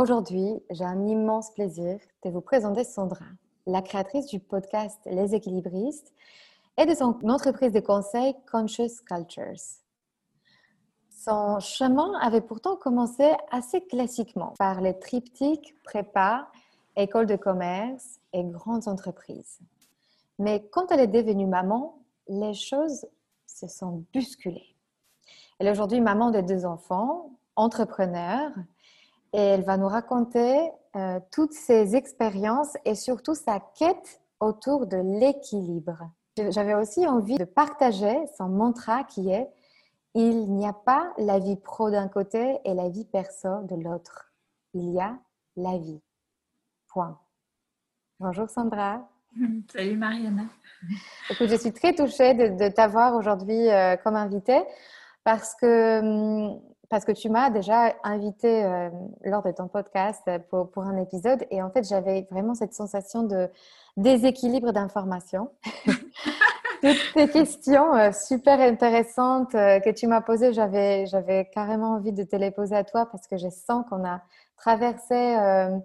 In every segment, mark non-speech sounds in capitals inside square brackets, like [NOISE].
Aujourd'hui, j'ai un immense plaisir de vous présenter Sandra, la créatrice du podcast Les équilibristes et de son entreprise de conseil Conscious Cultures. Son chemin avait pourtant commencé assez classiquement par les triptyques prépa, école de commerce et grandes entreprises. Mais quand elle est devenue maman, les choses se sont bousculées. Elle est aujourd'hui maman de deux enfants, entrepreneur, et elle va nous raconter euh, toutes ses expériences et surtout sa quête autour de l'équilibre. J'avais aussi envie de partager son mantra qui est il n'y a pas la vie pro d'un côté et la vie perso de l'autre. Il y a la vie. Point. Bonjour Sandra. [LAUGHS] Salut Mariana. Écoute, je suis très touchée de, t'avoir aujourd'hui euh, comme invitée parce que, hum, parce que tu m'as déjà invitée euh, lors de ton podcast pour, pour, un épisode et en fait j'avais vraiment cette sensation de déséquilibre d'informations. [LAUGHS] toutes tes questions euh, super intéressantes euh, que tu m'as posées, j'avais, j'avais carrément envie de te les poser à toi parce que je sens qu'on a traversé euh,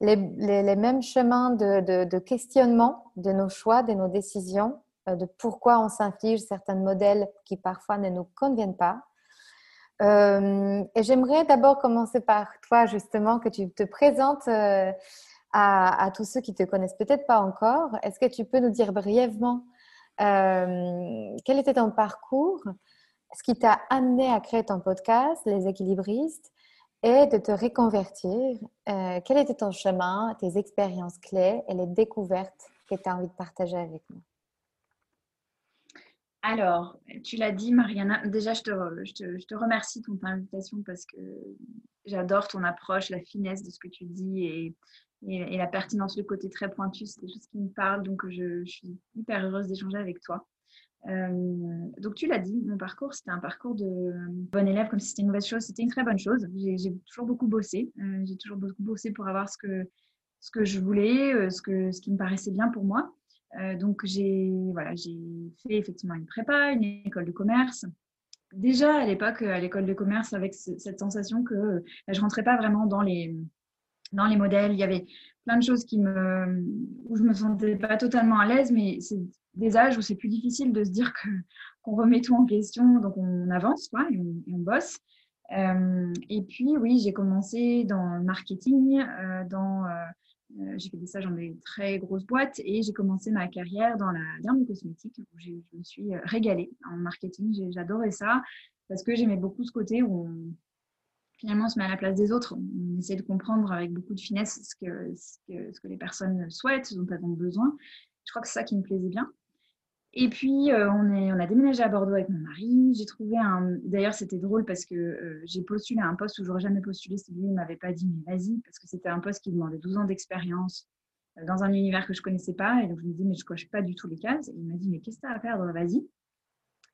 les, les, mêmes chemins de, de, de, questionnement de nos choix, de nos décisions, de pourquoi on s'inflige certains modèles qui parfois ne nous conviennent pas. Et j'aimerais d'abord commencer par toi, justement, que tu te présentes à, à tous ceux qui te connaissent peut-être pas encore. Est-ce que tu peux nous dire brièvement euh, quel était ton parcours Ce qui t'a amené à créer ton podcast, Les équilibristes, et de te reconvertir. Euh, quel était ton chemin, tes expériences clés et les découvertes que tu as envie de partager avec nous? Alors, tu l'as dit, Mariana. Déjà, je te, remercie pour ton invitation parce que j'adore ton approche, la finesse de ce que tu dis et la pertinence, le côté très pointu, c'est des choses qui me parlent. Donc, je, suis hyper heureuse d'échanger avec toi. Euh, donc, tu l'as dit, mon parcours, c'était un parcours de bon élève, comme si c'était une mauvaise chose. C'était une très bonne chose. J'ai toujours beaucoup bossé. Euh, j'ai toujours beaucoup bossé pour avoir ce que, je voulais, euh, ce qui me paraissait bien pour moi. Donc, j'ai voilà, fait effectivement une prépa, une école de commerce déjà à l'époque à l'école de commerce avec cette sensation que je rentrais pas vraiment dans les dans les modèles. Il y avait plein de choses qui me, où je me sentais pas totalement à l'aise, mais c'est des âges où c'est plus difficile de se dire qu'on remet tout en question, donc on avance quoi, et, on, bosse. Euh, et puis oui, j'ai commencé dans le marketing, euh, dans euh, j'ai fait des stages dans des très grosses boîtes et j'ai commencé ma carrière dans la derme cosmétique où je me suis régalée en marketing. J'adorais ça parce que j'aimais beaucoup ce côté où on, finalement, on se met à la place des autres. On essaie de comprendre avec beaucoup de finesse ce que, ce que, les personnes souhaitent, ce dont elles ont besoin. Je crois que c'est ça qui me plaisait bien. Et puis, euh, on, est, on a déménagé à Bordeaux avec mon mari. J'ai trouvé un. D'ailleurs, c'était drôle parce que euh, j'ai postulé à un poste où j'aurais jamais postulé si lui ne m'avait pas dit, mais vas-y, parce que c'était un poste qui demandait 12 ans d'expérience euh, dans un univers que je connaissais pas. Et donc, je me dis, mais je coche pas du tout les cases. Et il m'a dit, mais qu'est-ce que tu as à perdre Vas-y.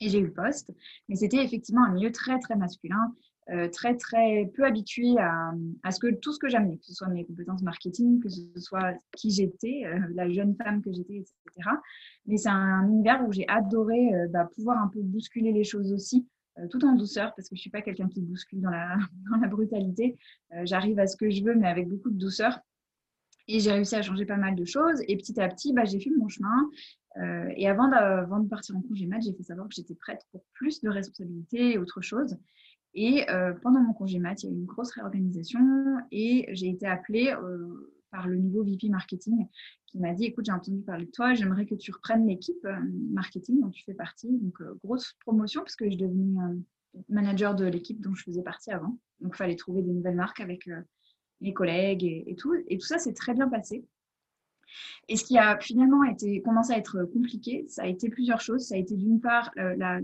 Et j'ai eu le poste. Mais c'était effectivement un milieu très, très masculin. Euh, très très peu habituée à, à, ce que tout ce que j'amenais, que ce soit mes compétences marketing, que ce soit qui j'étais, euh, la jeune femme que j'étais, etc. Mais c'est un univers où j'ai adoré euh, bah, pouvoir un peu bousculer les choses aussi, tout en douceur, parce que je suis pas quelqu'un qui bouscule dans la, [LAUGHS] dans la brutalité. J'arrive à ce que je veux, mais avec beaucoup de douceur. Et j'ai réussi à changer pas mal de choses. Et petit à petit, bah, j'ai fait mon chemin. et avant avant de partir en congé mat, j'ai fait savoir que j'étais prête pour plus de responsabilités et autre chose. Et euh, pendant mon congé mat, il y a eu une grosse réorganisation et j'ai été appelée, euh, par le nouveau VP marketing qui m'a dit écoute, j'ai entendu parler de toi, j'aimerais que tu reprennes l'équipe marketing dont tu fais partie. Donc, grosse promotion parce que je suis devenue manager de l'équipe dont je faisais partie avant. Donc, il fallait trouver des nouvelles marques avec les collègues et, tout. Et tout ça s'est très bien passé. Et ce qui a finalement été, commencé à être compliqué, ça a été plusieurs choses. Ça a été d'une part la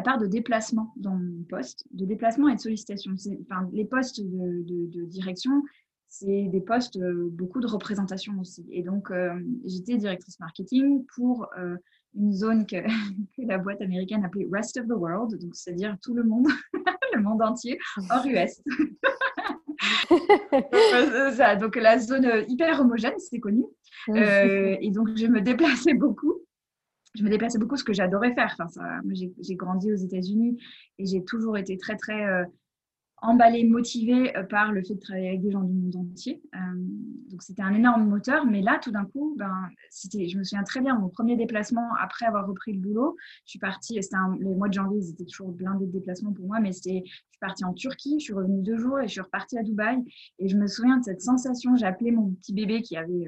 part de déplacement dans mon poste, de déplacement et de sollicitation. Enfin, les postes de, direction, c'est des postes, euh, beaucoup de représentation aussi. Et donc, euh, j'étais directrice marketing pour euh, une zone que, [LAUGHS] la boîte américaine appelait Rest of the World, donc c'est-à-dire tout le monde, [LAUGHS] le monde entier, hors US. [LAUGHS] donc la zone hyper homogène, c'est connu. et donc, je me déplaçais beaucoup je me déplaçais beaucoup, ce que j'adorais faire. Enfin, ça, j'ai grandi aux États-Unis et j'ai toujours été très, très euh, emballée, motivée euh, par le fait de travailler avec des gens du monde entier. Euh, donc, c'était un énorme moteur. Mais là, tout d'un coup, ben, je me souviens très bien, mon premier déplacement après avoir repris le boulot, je suis partie, c'était les mois de janvier, ils étaient toujours blindés de déplacements pour moi, mais c'était, je suis partie en Turquie, je suis revenue deux jours et je suis repartie à Dubaï. Et je me souviens de cette sensation, j'ai appelé mon petit bébé qui avait,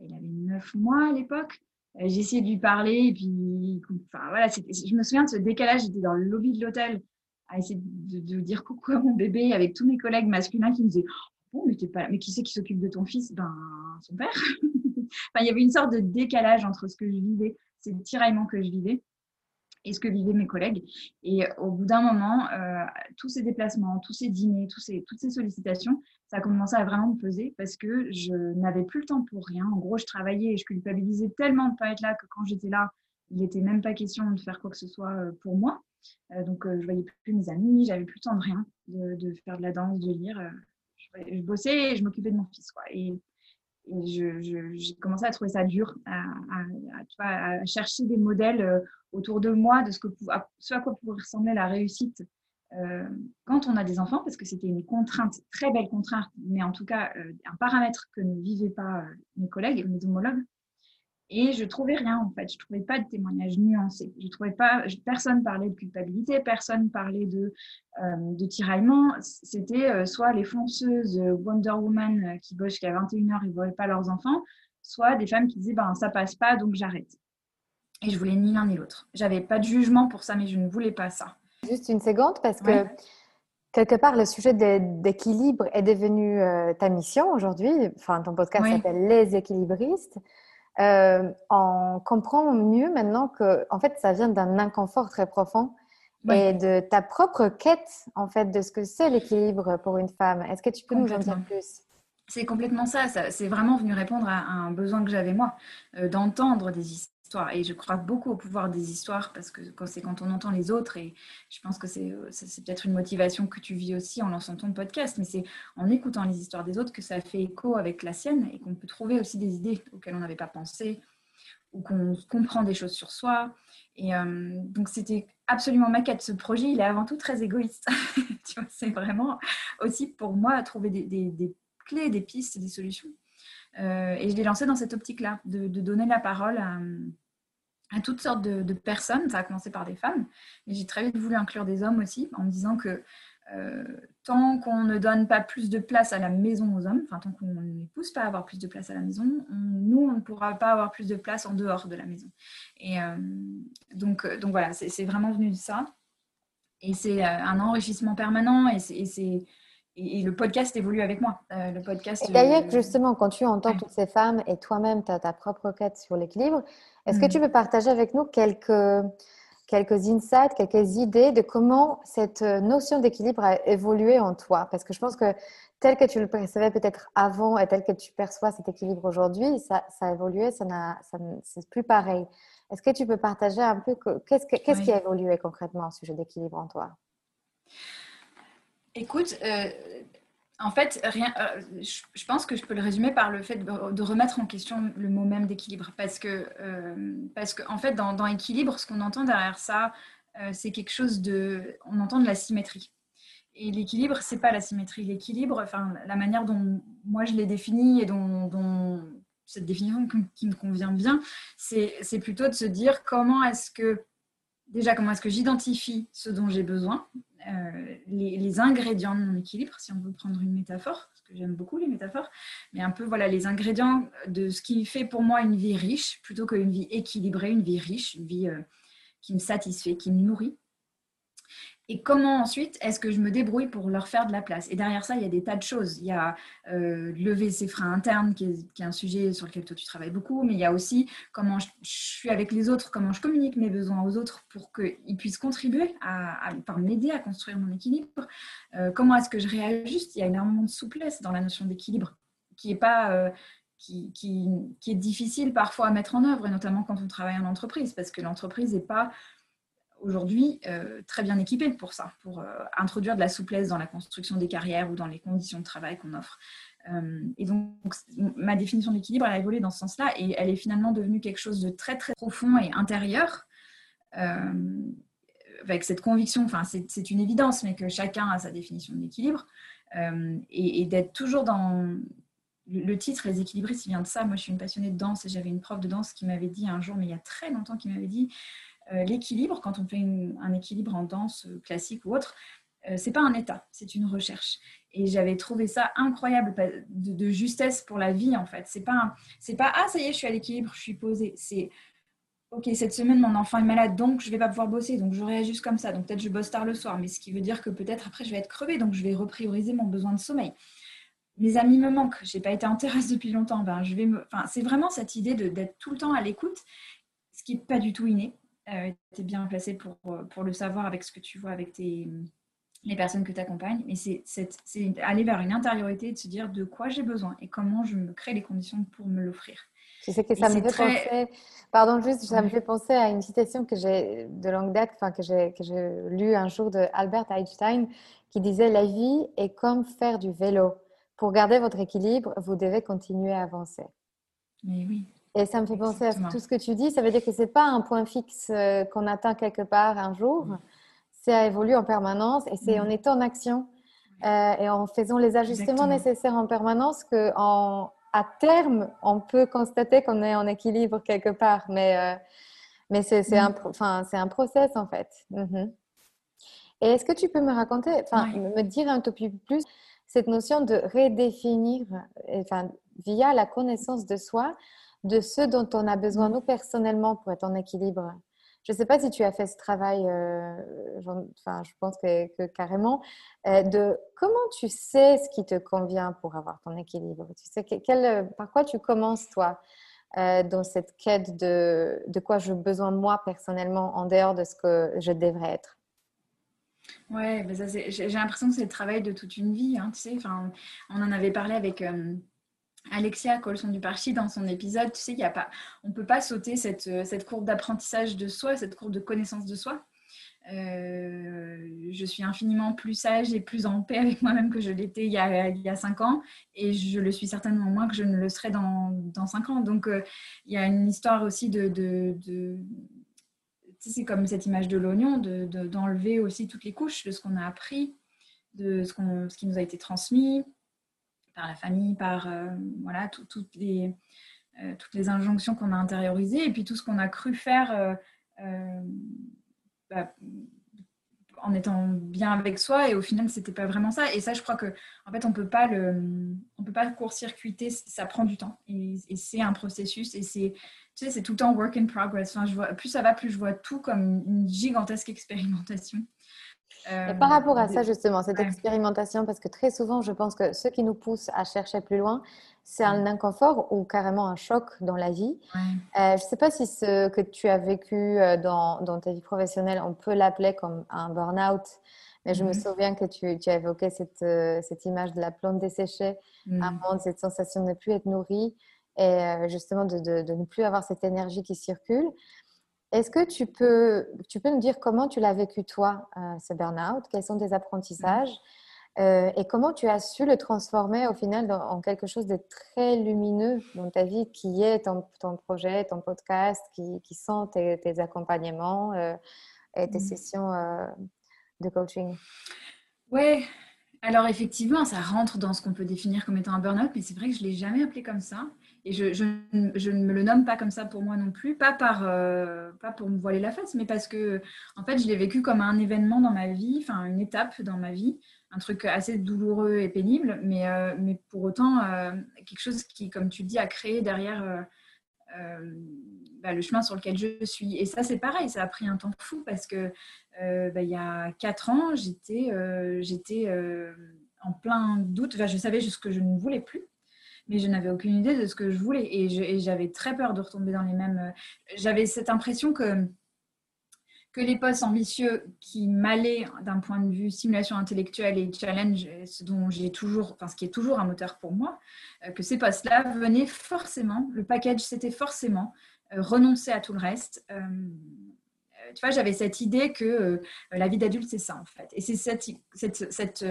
il avait neuf mois à l'époque. Euh, essayé de lui parler et puis enfin voilà je me souviens de ce décalage j'étais dans le lobby de l'hôtel à essayer de, dire coucou à mon bébé avec tous mes collègues masculins qui me disaient oh, mais, pas... mais qui c'est qui s'occupe de ton fils? Ben son père. [LAUGHS] Enfin il y avait une sorte de décalage entre ce que je vivais ces tiraillements que je vivais et ce que vivaient mes collègues. Et au bout d'un moment, euh, tous ces déplacements, tous ces dîners, toutes ces sollicitations, ça a commencé à vraiment me peser parce que je n'avais plus le temps pour rien. En gros, je travaillais et je culpabilisais tellement de ne pas être là que quand j'étais là, il n'était même pas question de faire quoi que ce soit euh, pour moi. Euh, donc, euh, je voyais plus mes amis, j'avais plus le temps de rien, de, faire de la danse, de lire. Je, bossais et je m'occupais de mon fils. Quoi. J'ai commencé à trouver ça dur, à, à, chercher des modèles autour de moi de ce, que, ce à quoi pouvait ressembler la réussite euh, quand on a des enfants, parce que c'était une contrainte, très belle contrainte, mais en tout cas euh, un paramètre que ne vivaient pas euh, mes collègues, mes homologues. Et je trouvais rien en fait, je trouvais pas de témoignages nuancés. Je trouvais pas, personne parlait de culpabilité, personne parlait de, de tiraillement. C'était soit les fonceuses Wonder Woman qui bossent jusqu'à 21h, ils ne voient pas leurs enfants, soit des femmes qui disaient ben ça passe pas donc j'arrête. Et je voulais ni l'un ni l'autre. J'avais pas de jugement pour ça, mais je ne voulais pas ça. Juste une seconde, parce que quelque part, le sujet d'équilibre est devenu euh, ta mission aujourd'hui. Enfin, ton podcast s'appelle Les équilibristes. Euh, on comprend mieux maintenant que, en fait, ça vient d'un inconfort très profond et de ta propre quête, en fait, de ce que c'est l'équilibre pour une femme. Est-ce que tu peux nous en dire plus? C'est complètement ça, ça c'est vraiment venu répondre à, un besoin que j'avais moi, euh, d'entendre des, histoires et je crois beaucoup au pouvoir des histoires parce que c'est quand on entend les autres, et je pense que c'est peut-être une motivation que tu vis aussi en lançant ton podcast, mais c'est en écoutant les histoires des autres que ça fait écho avec la sienne et qu'on peut trouver aussi des idées auxquelles on n'avait pas pensé ou qu'on comprend des choses sur soi. Et euh, donc, c'était absolument ma quête. Ce projet, il est avant tout très égoïste. [LAUGHS] c'est vraiment aussi pour moi trouver des, clés, des pistes, des solutions. Euh, et je l'ai lancé dans cette optique-là, de, de, donner la parole à, à toutes sortes de, personnes. Ça a commencé par des femmes, mais j'ai très vite voulu inclure des hommes aussi, en me disant que euh, tant qu'on ne donne pas plus de place à la maison aux hommes, enfin tant qu'on ne les pousse pas à avoir plus de place à la maison, nous, on ne pourra pas avoir plus de place en dehors de la maison. Et euh, donc, euh, donc voilà, c'est vraiment venu de ça. Et c'est un enrichissement permanent et c'est et, le podcast évolue avec moi. le podcast. D'ailleurs, justement, quand tu entends toutes ces femmes et toi-même, tu as ta propre quête sur l'équilibre, est-ce que mm. tu peux partager avec nous quelques, quelques insights, quelques idées de comment cette notion d'équilibre a évolué en toi? Parce que je pense que tel que tu le percevais peut-être avant et tel que tu perçois cet équilibre aujourd'hui, ça, ça, a évolué, ça, ça c'est plus pareil. Est-ce que tu peux partager un peu qu'est-ce, qu'est-ce qui a évolué concrètement au sujet d'équilibre en toi? Écoute, euh, en fait, rien, euh, je, pense que je peux le résumer par le fait de, remettre en question le mot même d'équilibre. Parce que, euh, en fait, dans, équilibre, ce qu'on entend derrière ça, euh, c'est quelque chose de. On entend de la symétrie. Et l'équilibre, c'est pas la symétrie. L'équilibre, enfin, la manière dont moi je l'ai défini et dont, cette définition qui me convient bien, c'est plutôt de se dire comment est-ce que déjà comment est-ce que j'identifie ce dont j'ai besoin, euh, les, ingrédients de mon équilibre, si on veut prendre une métaphore, parce que j'aime beaucoup les métaphores, mais un peu voilà les ingrédients de ce qui fait pour moi une vie riche, plutôt qu'une vie équilibrée, une vie riche, une vie euh, qui me satisfait, qui me nourrit et comment ensuite est-ce que je me débrouille pour leur faire de la place? Et derrière ça, il y a des tas de choses. Il y a euh, lever ses freins internes, qui est, un sujet sur lequel toi tu travailles beaucoup, mais il y a aussi comment je, suis avec les autres, comment je communique mes besoins aux autres pour qu'ils puissent contribuer à, m'aider à construire mon équilibre. Euh, comment est-ce que je réajuste? Il y a énormément de souplesse dans la notion d'équilibre qui est pas... Euh, qui, qui, est difficile parfois à mettre en œuvre, et notamment quand on travaille en entreprise, parce que l'entreprise n'est pas aujourd'hui euh, très bien équipés pour ça, pour euh, introduire de la souplesse dans la construction des carrières ou dans les conditions de travail qu'on offre. Euh, et donc, ma définition d'équilibre, elle a évolué dans ce sens-là et elle est finalement devenue quelque chose de très, très profond et intérieur. avec cette conviction, enfin c'est une évidence, mais que chacun a sa définition de l'équilibre, et, d'être toujours dans, le titre Les équilibristes, il vient de ça. Moi, je suis une passionnée de danse et j'avais une prof de danse qui m'avait dit un jour, mais il y a très longtemps, qui m'avait dit euh, l'équilibre, quand on fait un équilibre en danse classique ou autre, euh, c'est pas un état, c'est une recherche. Et j'avais trouvé ça incroyable de, justesse pour la vie en fait. C'est pas, pas ah ça y est, je suis à l'équilibre, je suis posée. C'est ok cette semaine mon enfant est malade donc je vais pas pouvoir bosser donc je réajuste comme ça donc peut-être je bosse tard le soir mais ce qui veut dire que peut-être après je vais être crevée donc je vais reprioriser mon besoin de sommeil. Mes amis me manquent, j'ai pas été en terrasse depuis longtemps, ben je vais me, enfin c'est vraiment cette idée d'être tout le temps à l'écoute, ce qui est pas du tout inné euh, tu es bien placé pour, euh, pour le savoir avec ce que tu vois avec tes, les personnes que tu accompagnes. Mais c'est aller vers une intériorité et de se dire de quoi j'ai besoin et comment je me crée les conditions pour me l'offrir. Tu sais que ça me fait penser, pardon, juste, ça me fait penser à une citation que j'ai de longue date, enfin, que j'ai lue un jour de Albert Einstein, qui disait La vie est comme faire du vélo. Pour garder votre équilibre, vous devez continuer à avancer. Mais oui. Et ça me fait penser à tout ce que tu dis. Ça veut dire que ce n'est pas un point fixe euh, qu'on atteint quelque part un jour. Mm. Ça évolue en permanence et c'est en étant en action euh, et en faisant les ajustements nécessaires en permanence que à terme, on peut constater qu'on est en équilibre quelque part. Mais, euh, mais c'est un, enfin, un process en fait. Mm-hmm. Et est-ce que tu peux me raconter, enfin, me dire un tout petit peu plus cette notion de redéfinir, enfin, via la connaissance de soi, de ce dont on a besoin, nous, personnellement, pour être en équilibre. Je ne sais pas si tu as fait ce travail, euh, enfin, je pense que, carrément, euh, de comment tu sais ce qui te convient pour avoir ton équilibre? Tu sais par quoi tu commences, toi, euh, dans cette quête de, de quoi j'ai besoin, moi, personnellement, en dehors de ce que je devrais être? Ouais, j'ai l'impression que c'est le travail de toute une vie. Hein, tu sais, enfin, on en avait parlé avec Alexia Colson du Parchi dans son épisode, tu sais, y a pas, on peut pas sauter cette, euh, cette courbe d'apprentissage de soi, cette courbe de connaissance de soi. Euh, je suis infiniment plus sage et plus en paix avec moi-même que je l'étais il, y a, cinq ans et je le suis certainement moins que je ne le serai dans, dans cinq ans. Donc, euh, il y a une histoire aussi de, de c'est comme cette image de l'oignon, d'enlever aussi toutes les couches de ce qu'on a appris, de ce, qu'on, ce qui nous a été transmis, par la famille, par euh, voilà, toutes, les, euh, toutes les injonctions qu'on a intériorisées et puis tout ce qu'on a cru faire euh, bah, en étant bien avec soi et au final c'était pas vraiment ça. Et ça je crois que en fait on peut pas le peut pas court-circuiter ça prend du temps. Et, c'est un processus et c'est tu sais c'est tout le temps work in progress. Enfin, je vois, plus ça va plus je vois tout comme une gigantesque expérimentation. Et par rapport à ça, euh, justement, cette expérimentation, parce que très souvent, je pense que ce qui nous pousse à chercher plus loin, c'est un inconfort ou carrément un choc dans la vie. Euh, je ne sais pas si ce que tu as vécu euh, dans, dans ta vie professionnelle, on peut l'appeler comme un burn-out. Mais je me mm-hmm. souviens que tu, tu as évoqué cette, cette, image de la plante desséchée, mm. avant cette sensation de ne plus être nourrie et justement de, de, de, ne plus avoir cette énergie qui circule. Est-ce que tu peux, tu peux nous dire comment tu l'as vécu toi, euh, ce burn-out? Quels sont tes apprentissages? Euh, Et comment tu as su le transformer au final en quelque chose de très lumineux dans ta vie, qui est ton, ton projet, ton podcast, qui, qui sont tes, accompagnements euh, et tes mmh. sessions de coaching Oui, alors effectivement, ça rentre dans ce qu'on peut définir comme étant un burn-out, mais c'est vrai que je ne l'ai jamais appelé comme ça. Et je, je, ne me le nomme pas comme ça pour moi non plus, pas, par, euh, pas pour me voiler la face, mais parce que en fait, je l'ai vécu comme un événement dans ma vie, enfin une étape dans ma vie, un truc assez douloureux et pénible, mais, euh, mais pour autant, euh, quelque chose qui, comme tu dis, a créé derrière bah, le chemin sur lequel je suis. Et ça, c'est pareil, ça a pris un temps fou parce que bah, il y a quatre ans, j'étais j'étais en plein doute, enfin, je savais juste que je ne voulais plus mais je n'avais aucune idée de ce que je voulais et j'avais très peur de retomber dans les mêmes. Euh, j'avais cette impression que que les postes ambitieux qui m'allaient d'un point de vue stimulation intellectuelle et challenge, ce dont j'ai toujours, enfin ce qui est toujours un moteur pour moi, euh, que ces postes-là venaient forcément, le package c'était forcément euh, renoncer à tout le reste. tu vois, j'avais cette idée que la vie d'adulte c'est ça en fait, et c'est cette, cette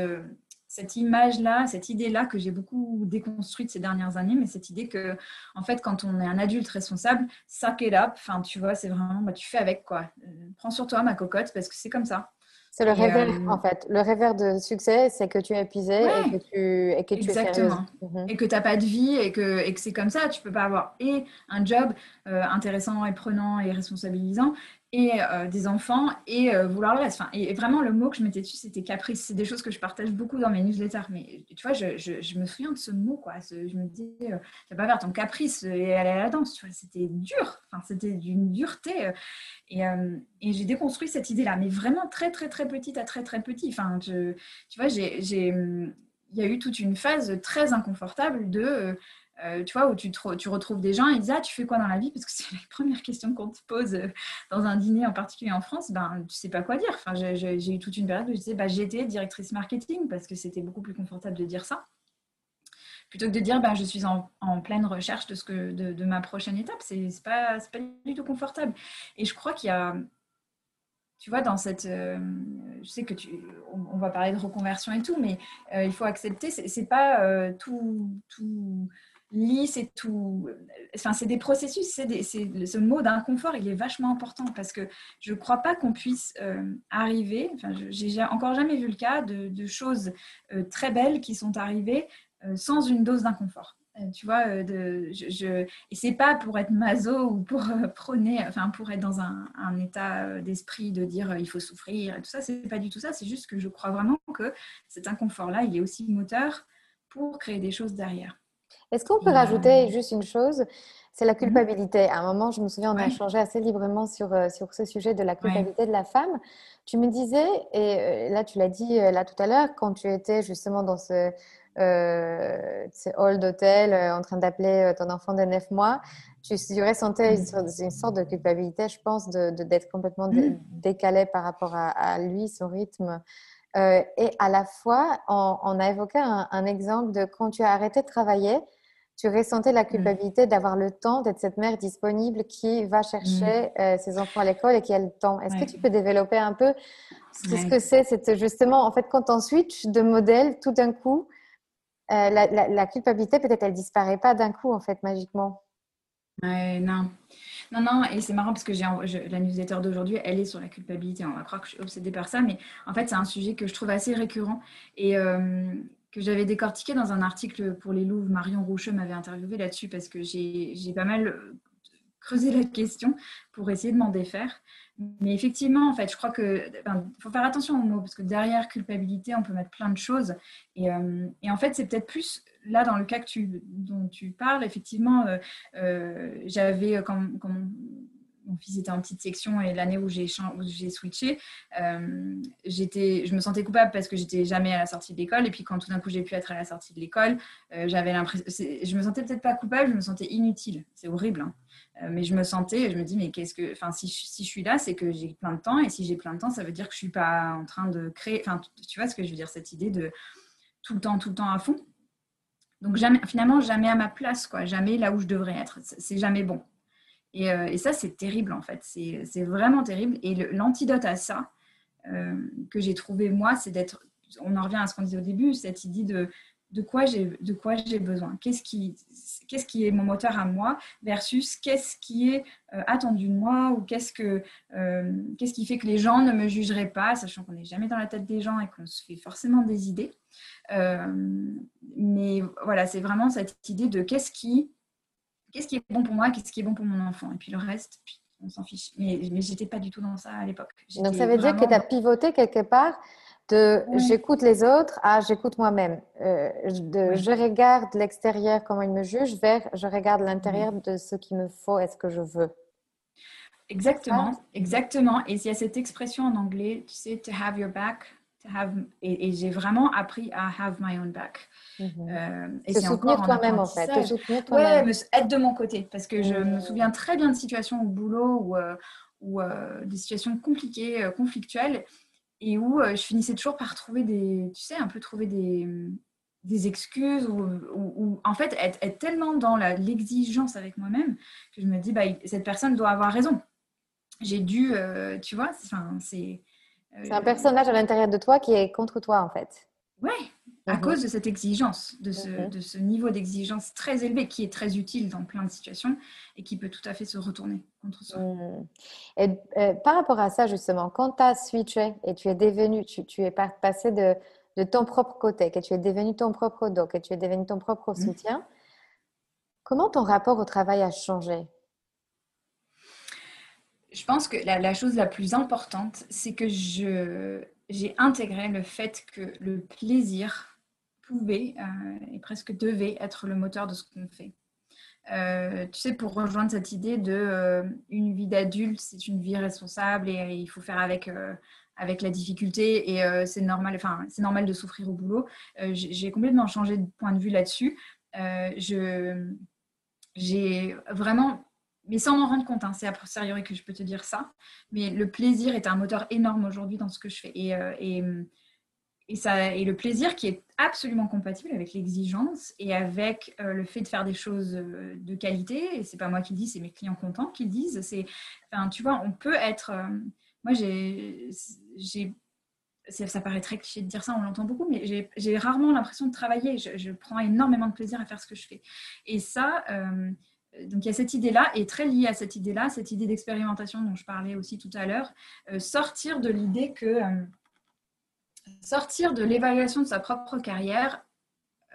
cette image-là, cette idée-là que j'ai beaucoup déconstruite ces dernières années, mais cette idée que, en fait, quand on est un adulte responsable, suck it up, enfin, tu vois, c'est vraiment, bah, tu fais avec, quoi. Euh, prends sur toi, ma cocotte, parce que c'est comme ça. C'est le rêveur, euh, en fait. Le rêveur de succès, c'est que tu es épuisé et que tu, et que tu Exactement. es mhm. Et que tu n'as pas de vie et que, et que c'est comme ça. Tu peux pas avoir et un job euh, intéressant et prenant et responsabilisant et euh, des enfants et euh, vouloir le reste. Enfin, et vraiment, le mot que je mettais dessus, c'était caprice. C'est des choses que je partage beaucoup dans mes newsletters. Mais tu vois, je, me souviens de ce mot. Quoi. je me dis, euh, vas pas faire ton caprice et aller à la danse. C'était dur. Enfin, c'était d'une dureté. Et, j'ai déconstruit cette idée-là. Mais vraiment très, très, très petite à très, très petit. Enfin, tu vois, j'ai, il y a eu toute une phase très inconfortable de euh, tu vois, où tu, tu, retrouves des gens et ils disent Ah, tu fais quoi dans la vie? Parce que [LAUGHS] c'est la première question qu'on te pose euh, dans un dîner, en particulier en France. Ben, tu sais pas quoi dire. Enfin, j'ai eu toute une période où je disais bah, J'étais directrice marketing parce que c'était beaucoup plus confortable de dire ça. Plutôt que de dire bah, Je suis en, pleine recherche de, ce que, de, ma prochaine étape. C'est pas, pas du tout confortable. Et je crois qu'il y a tu vois, dans cette. Euh, je sais que tu. On, va parler de reconversion et tout, mais il faut accepter, c'est pas tout, tout, lisse et tout. Enfin, c'est des processus, c'est ce mot d'inconfort, il est vachement important parce que je ne crois pas qu'on puisse euh, arriver, enfin, j'ai encore jamais vu le cas de, choses euh, très belles qui sont arrivées euh, sans une dose d'inconfort. tu vois, de, je, et c'est pas pour être maso ou pour prôner, enfin pour être dans un, un état d'esprit de dire il faut souffrir et tout ça, c'est pas du tout ça. C'est juste que je crois vraiment que cet inconfort-là, il est aussi moteur pour créer des choses derrière. Est-ce qu'on peut rajouter juste une chose? C'est la mhm. culpabilité. À un moment, je me souviens, on a échangé assez librement sur, euh, sur ce sujet de la culpabilité de la femme. Tu me disais, et euh, là tu l'as dit euh, là tout à l'heure, quand tu étais justement dans ce, hall d'hôtel en train d'appeler ton enfant de 9 mois, tu, ressentais une, sorte de culpabilité, je pense, d'être de, d'être complètement mhm. décalé par rapport à, lui, son rythme. et à la fois, on, a évoqué un, un, exemple de quand tu as arrêté de travailler, tu ressentais la mmh. culpabilité d'avoir le temps d'être cette mère disponible qui va chercher mmh. euh, ses enfants à l'école et qui a le temps. Est-ce que tu peux développer un peu ce que c'est C'est justement, en fait, quand on switch de modèle, tout d'un coup, euh, la, culpabilité, peut-être, elle disparaît pas d'un coup, en fait, magiquement? non. Non, non, et c'est marrant parce que j'ai la newsletter d'aujourd'hui, elle est sur la culpabilité. On va croire que je suis obsédée par ça, mais en fait, c'est un sujet que je trouve assez récurrent. Et, euh, que j'avais décortiqué dans un article pour les Louvres. Marion Roucheux m'avait interviewé là-dessus parce que j'ai pas mal euh, creusé la question pour essayer de m'en défaire. Mais effectivement, en fait, je crois que faut faire attention aux mots parce que derrière culpabilité, on peut mettre plein de choses. Et, euh, en fait, c'est peut-être plus là dans le cas que tu, dont tu parles. Effectivement, euh, j'avais comme, comme mon fils était en petite section et l'année où j'ai switché, euh, je me sentais coupable parce que j'étais jamais à la sortie de l'école. Et puis quand tout d'un coup j'ai pu être à la sortie de l'école, euh, j'avais l'impression, je me sentais peut-être pas coupable, je me sentais inutile. C'est horrible, hein. euh, mais je me sentais, je me dis mais qu'est-ce que, enfin si, si, je suis là, c'est que j'ai plein de temps et si j'ai plein de temps, ça veut dire que je suis pas en train de créer. Enfin tu vois ce que je veux dire, cette idée de tout le temps, tout le temps à fond. Donc jamais, finalement jamais à ma place quoi, jamais là où je devrais être. C'est jamais bon. Euh, et, ça, c'est terrible en fait. C'est vraiment terrible. Et l'antidote à ça, euh, que j'ai trouvé moi, c'est d'être. On en revient à ce qu'on disait au début, cette idée de de quoi j'ai besoin qu'est-ce qui qu'est-ce qui est mon moteur à moi versus qu'est-ce qui est euh, attendu de moi ou qu'est-ce que qu'est-ce qui fait que les gens ne me jugeraient pas sachant qu'on n'est jamais dans la tête des gens et qu'on se fait forcément des idées mais voilà c'est vraiment cette idée de qu'est-ce qui qu'est-ce qui est bon pour moi qu'est-ce qui est bon pour mon enfant et puis le reste on s'en fiche mais, mais j'étais pas du tout dans ça à l'époque donc ça veut dire que tu as pivoté quelque part de j'écoute les autres à j'écoute moi-même. Euh, de je regarde l'extérieur, comment il me juge, vers je regarde l'intérieur de ce qu'il me faut est ce que je veux. Exactement, exactement. Et il y a cette expression en anglais, tu sais, to have your back, to have, et, j'ai vraiment appris à have my own back. Mm -hmm. et c'est soutenir toi-même en fait. Te soutenir. Ouais, être de mon côté, parce que je me souviens très bien de situations au boulot ou, euh, ou des situations compliquées, conflictuelles et où euh, je finissais toujours par trouver des, tu sais, un peu trouver des, des excuses ou, en fait être, tellement dans l'exigence avec moi-même que je me dis, bah, cette personne doit avoir raison. J'ai dû, euh, tu vois, c'est... Euh, c'est un personnage à l'intérieur de toi qui est contre toi en fait. Ouais, à mhm. cause de cette exigence, de ce, mhm. de ce niveau d'exigence très élevé qui est très utile dans plein de situations et qui peut tout à fait se retourner contre soi. Mhm. Et euh, par rapport à ça, justement, quand tu as switché et tu es devenu, tu, tu es passé de, de, ton propre côté, que tu es devenu ton propre dos, que tu es devenu ton propre soutien, comment ton rapport au travail a changé? Je pense que la, chose la plus importante, c'est que je, j'ai intégré le fait que le plaisir pouvait euh, et presque devait être le moteur de ce qu'on fait. Euh, tu sais, pour rejoindre cette idée de euh, une vie d'adulte, c'est une vie responsable et, il faut faire avec, avec la difficulté et c'est normal, c'est normal de souffrir au boulot. j'ai complètement changé de point de vue là-dessus. je, j'ai vraiment mais sans m'en rendre compte, hein, c'est a posteriori que je peux te dire ça. Mais le plaisir est un moteur énorme aujourd'hui dans ce que je fais. Et, et, et, ça, et le plaisir qui est absolument compatible avec l'exigence et avec euh, le fait de faire des choses euh, de qualité. Et c'est pas moi qui le dis, c'est mes clients contents qui le disent. C'est, tu vois, on peut être. Euh, moi, j'ai, j'ai ça paraît très cliché de dire ça, on l'entend beaucoup, mais j'ai rarement l'impression de travailler. Je, prends énormément de plaisir à faire ce que je fais. Et ça, donc il y a cette idée-là, et très liée à cette idée-là, cette idée d'expérimentation dont je parlais aussi tout à l'heure, sortir de l'idée que sortir de l'évaluation de sa propre carrière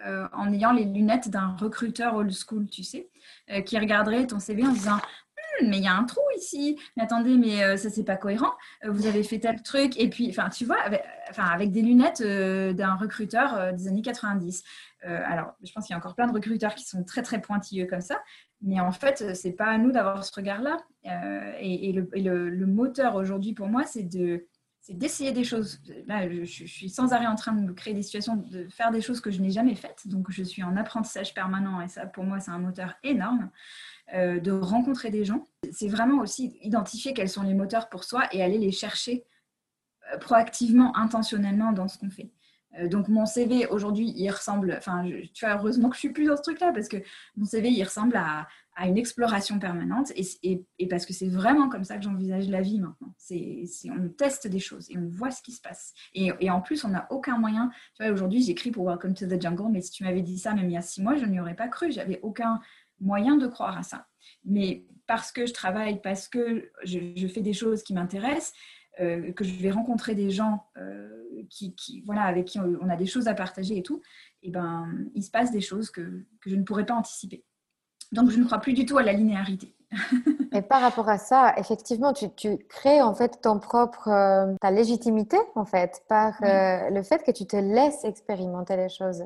euh, en ayant les lunettes d'un recruteur old school, tu sais, euh, qui regarderait ton CV en disant hmm, mais il y a un trou ici, mais attendez, mais euh, ça c'est pas cohérent, vous avez fait tel truc, et puis, enfin, tu vois, avec, avec des lunettes d'un recruteur des années 90. alors, je pense qu'il y a encore plein de recruteurs qui sont très très pointilleux comme ça, mais en fait, c'est pas à nous d'avoir ce regard-là. et, le, moteur aujourd'hui pour moi, c'est de d'essayer des choses. Je, suis sans arrêt en train de me créer des situations, de faire des choses que je n'ai jamais faites. Donc, je suis en apprentissage permanent et ça, pour moi, c'est un moteur énorme. Euh, de rencontrer des gens. C'est vraiment aussi identifier quels sont les moteurs pour soi et aller les chercher euh, proactivement, intentionnellement dans ce qu'on fait. Euh, donc mon CV aujourd'hui, il ressemble, enfin, tu vois, heureusement que je suis plus dans ce truc-là parce que mon CV, il ressemble à, à une exploration permanente et, et, parce que c'est vraiment comme ça que j'envisage la vie maintenant. C'est, on teste des choses et on voit ce qui se passe. Et, et en plus, on n'a aucun moyen. Tu vois, aujourd'hui, j'écris pour Welcome to the Jungle, mais si tu m'avais dit ça même il y a six mois, je n'y aurais pas cru. J'avais aucun moyen de croire à ça. Mais parce que je travaille, parce que je, fais des choses qui m'intéressent, euh, que je vais rencontrer des gens euh, qui, voilà, avec qui on a des choses à partager et tout, et ben, il se passe des choses que je ne pourrais pas anticiper. Donc, je ne crois plus du tout à la linéarité. [LAUGHS] Et par rapport à ça, effectivement, tu, tu crées en fait ton propre, euh, ta légitimité en fait, par euh, le fait que tu te laisses expérimenter les choses.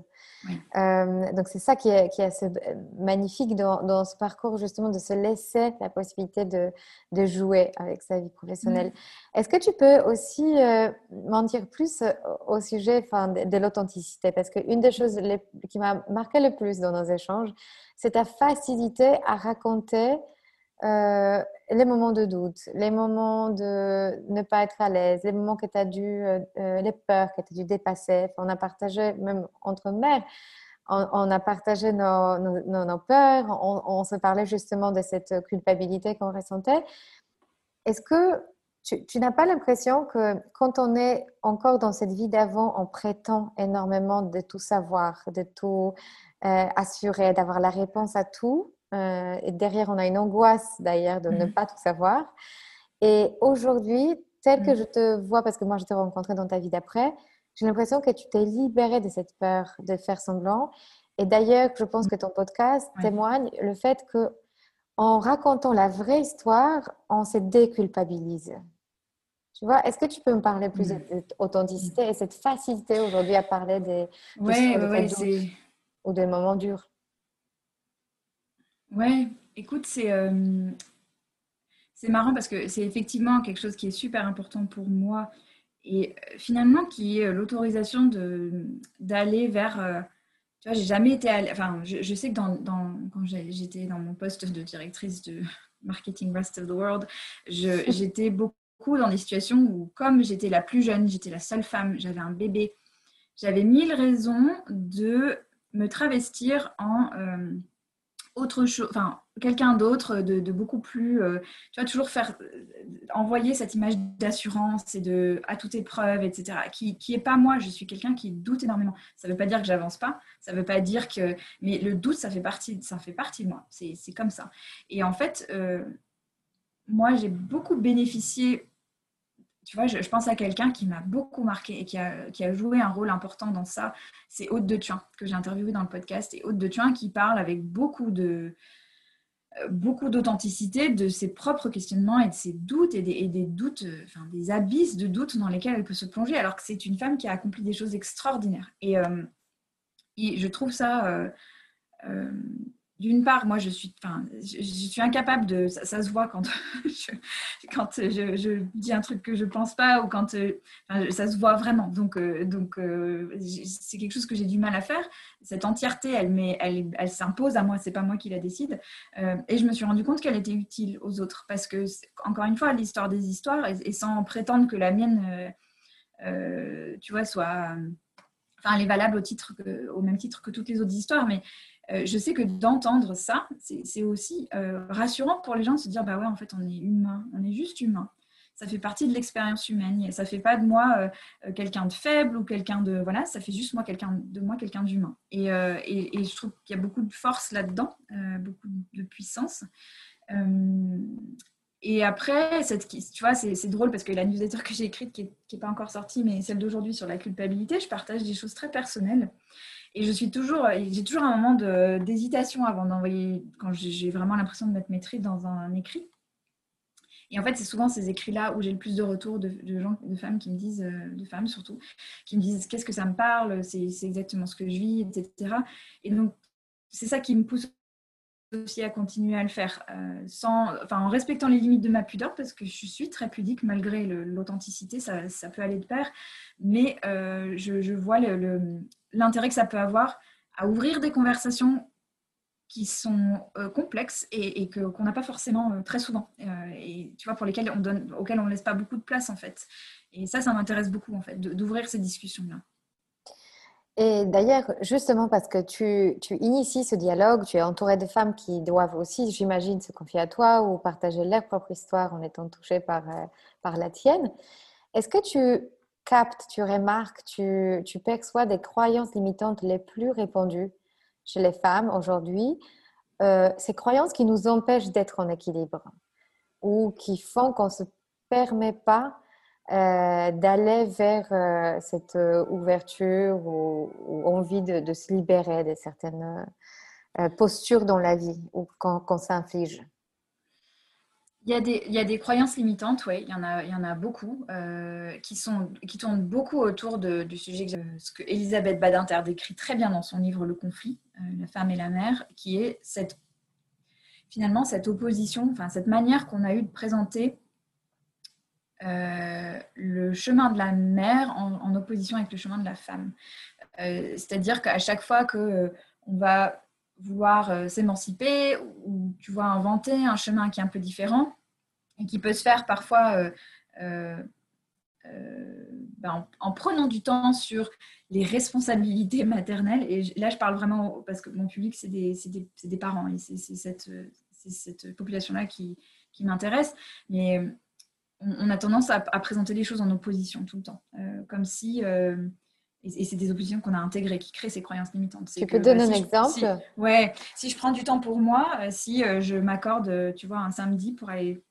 Euh, donc c'est ça qui est, qui est assez magnifique dans, dans, ce parcours justement de se laisser la possibilité de, de jouer avec sa vie professionnelle. Est-ce que tu peux aussi m'en dire plus au sujet enfin, de, de l'authenticité? Parce qu'une des choses les, qui m'a marqué le plus dans nos échanges, c'est ta facilité à raconter euh, les moments de doute, les moments de ne pas être à l'aise, les moments que tu as dû, euh, euh, les peurs que tu as dû dépasser. on a partagé, même entre mères, on, a partagé nos, peurs, on, se parlait justement de cette culpabilité qu'on ressentait. Est-ce que tu, n'as pas l'impression que quand on est encore dans cette vie d'avant, on prétend énormément de tout savoir, de tout assurer, d'avoir la réponse à tout? Euh, et derrière, on a une angoisse d'ailleurs de ne mm. pas tout savoir. Et aujourd'hui, tel que mm. je te vois, parce que moi je t'ai rencontré dans ta vie d'après, j'ai l'impression que tu t'es libérée de cette peur de faire semblant. Et d'ailleurs, je pense mm. que ton podcast témoigne le fait que en racontant la vraie histoire, on se déculpabilise. Tu vois, est-ce que tu peux me parler plus d'authenticité et cette facilité aujourd'hui à parler des, ouais, ouais, ou des moments durs? Ouais, écoute, c'est euh, c'est marrant parce que c'est effectivement quelque chose qui est super important pour moi et euh, finalement qui est l'autorisation d'aller vers. Euh, tu vois, j'ai jamais été. enfin, je, sais que dans, dans quand j'étais dans mon poste de directrice de [LAUGHS] marketing rest of the world, [LAUGHS] j'étais beaucoup dans des situations où, comme j'étais la plus jeune, j'étais la seule femme, j'avais un bébé, j'avais mille raisons de me travestir en autre chose, enfin, quelqu'un d'autre de, beaucoup plus, euh, tu vois, toujours faire, euh, envoyer cette image d'assurance et de à toute épreuve, etc., qui, qui est pas moi, je suis quelqu'un qui doute énormément. Ça veut pas dire que j'avance pas, ça veut pas dire que, mais le doute, ça fait partie, ça fait partie de moi, c'est comme ça. Et en fait, euh, moi, j'ai beaucoup bénéficié tu vois, je, pense à quelqu'un qui m'a beaucoup marqué et qui a, joué un rôle important dans ça. C'est Haute de Thuin, que j'ai interviewé dans le podcast. Et Haute de Thuin qui parle avec beaucoup de euh, beaucoup d'authenticité de ses propres questionnements et de ses doutes et des, doutes, euh, enfin des abysses de doutes dans lesquels elle peut se plonger, alors que c'est une femme qui a accompli des choses extraordinaires. Et, euh, et je trouve ça d'une part, moi, je suis, incapable de. Ça, se voit quand, [LAUGHS] je, dis un truc que je pense pas ou quand ça se voit vraiment. Donc, euh, euh, c'est quelque chose que j'ai du mal à faire. Cette entièreté, elle, s'impose à moi. C'est pas moi qui la décide. Euh, et je me suis rendu compte qu'elle était utile aux autres parce que, encore une fois, l'histoire des histoires et, sans prétendre que la mienne, tu vois, soit enfin, elle est valable au, au même titre que toutes les autres histoires, mais euh, je sais que d'entendre ça, c'est aussi euh, rassurant pour les gens de se dire, bah ouais, en fait, on est humain, on est juste humain. Ça fait partie de l'expérience humaine. Et ça fait pas de moi euh, quelqu'un de faible ou quelqu'un de voilà, ça fait juste moi quelqu'un de moi quelqu'un d'humain. Et, je trouve qu'il y a beaucoup de force là-dedans, beaucoup de puissance. Et après, tu vois, c'est drôle parce que la newsletter que j'ai écrite, qui n'est pas encore sortie, mais celle d'aujourd'hui sur la culpabilité, je partage des choses très personnelles. Et je suis toujours, j'ai toujours un moment d'hésitation avant d'envoyer, quand j'ai vraiment l'impression de mettre mes dans un, écrit. Et en fait, c'est souvent ces écrits-là où j'ai le plus de retours de, gens, de femmes qui me disent, euh, de femmes surtout, qui me disent qu'est-ce que ça me parle, c'est exactement ce que je vis, etc. Et donc, c'est ça qui me pousse aussi à continuer à le faire, euh, en respectant les limites de ma pudeur, parce que je suis très pudique malgré l'authenticité, ça, peut aller de pair, mais euh, je, vois l'intérêt que ça peut avoir à ouvrir des conversations qui sont euh, complexes et, et qu'on n'a pas forcément très souvent, et tu vois, pour lesquelles on donne, on laisse pas beaucoup de place en fait. Et ça, ça m'intéresse beaucoup en fait, d'ouvrir ces discussions-là. Et d'ailleurs, justement parce que tu, tu, inities ce dialogue, tu es entouré de femmes qui doivent aussi, j'imagine, se confier à toi ou partager leur propre histoire en étant touchées par, euh, par la tienne. Est-ce que tu captes, tu remarques, tu, tu, perçois des croyances limitantes les plus répandues chez les femmes aujourd'hui. Euh, Ces croyances qui nous empêchent d'être en équilibre ou qui font qu'on ne se permet pas euh, d'aller vers euh, cette ouverture ou, envie de, se libérer de certaines postures dans la vie ou qu'on s'inflige il y, a des, il y, a des, croyances limitantes, oui, il y en a, il y en a beaucoup, qui, sont, qui tournent beaucoup autour du sujet que, ce que Elisabeth Badinter décrit très bien dans son livre Le conflit, la femme et la mère, qui est cette, finalement cette opposition, enfin cette manière qu'on a eu de présenter euh, le chemin de la mère en, opposition avec le chemin de la femme. Euh, c'est-à-dire qu'à chaque fois qu'on euh, on va vouloir s'émanciper ou tu vois inventer un chemin qui est un peu différent et qui peut se faire parfois ben, en, prenant du temps sur les responsabilités maternelles. Et là, je parle vraiment parce que mon public, c'est des, des, des, parents et c'est cette, cette population-là qui, qui m'intéresse. Mais on, a tendance à, présenter les choses en opposition tout le temps, comme si et, c'est des oppositions qu'on a intégrées qui créent ces croyances limitantes. Tu peux donner bah, un exemple si, Ouais, si je prends du temps pour moi, si je m'accorde, tu vois, un samedi pour aller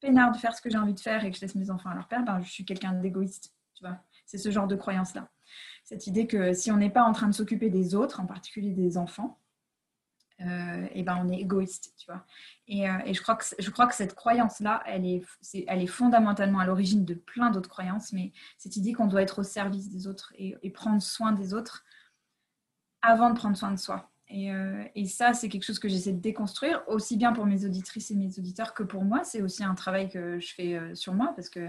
peinard de faire ce que j'ai envie de faire et que je laisse mes enfants à leur père, ben, je suis quelqu'un d'égoïste. Tu vois, c'est ce genre de croyance-là. Cette idée que si on n'est pas en train de s'occuper des autres, en particulier des enfants, euh, eh ben on est égoïste, tu vois. Et, euh, et, je, crois que, je crois que cette croyance-là, elle est, elle est fondamentalement à l'origine de plein d'autres croyances, mais cette idée qu'on doit être au service des autres et, prendre soin des autres avant de prendre soin de soi. Et, euh, et ça, c'est quelque chose que j'essaie de déconstruire, aussi bien pour mes auditrices et mes auditeurs que pour moi. C'est aussi un travail que je fais sur moi, parce que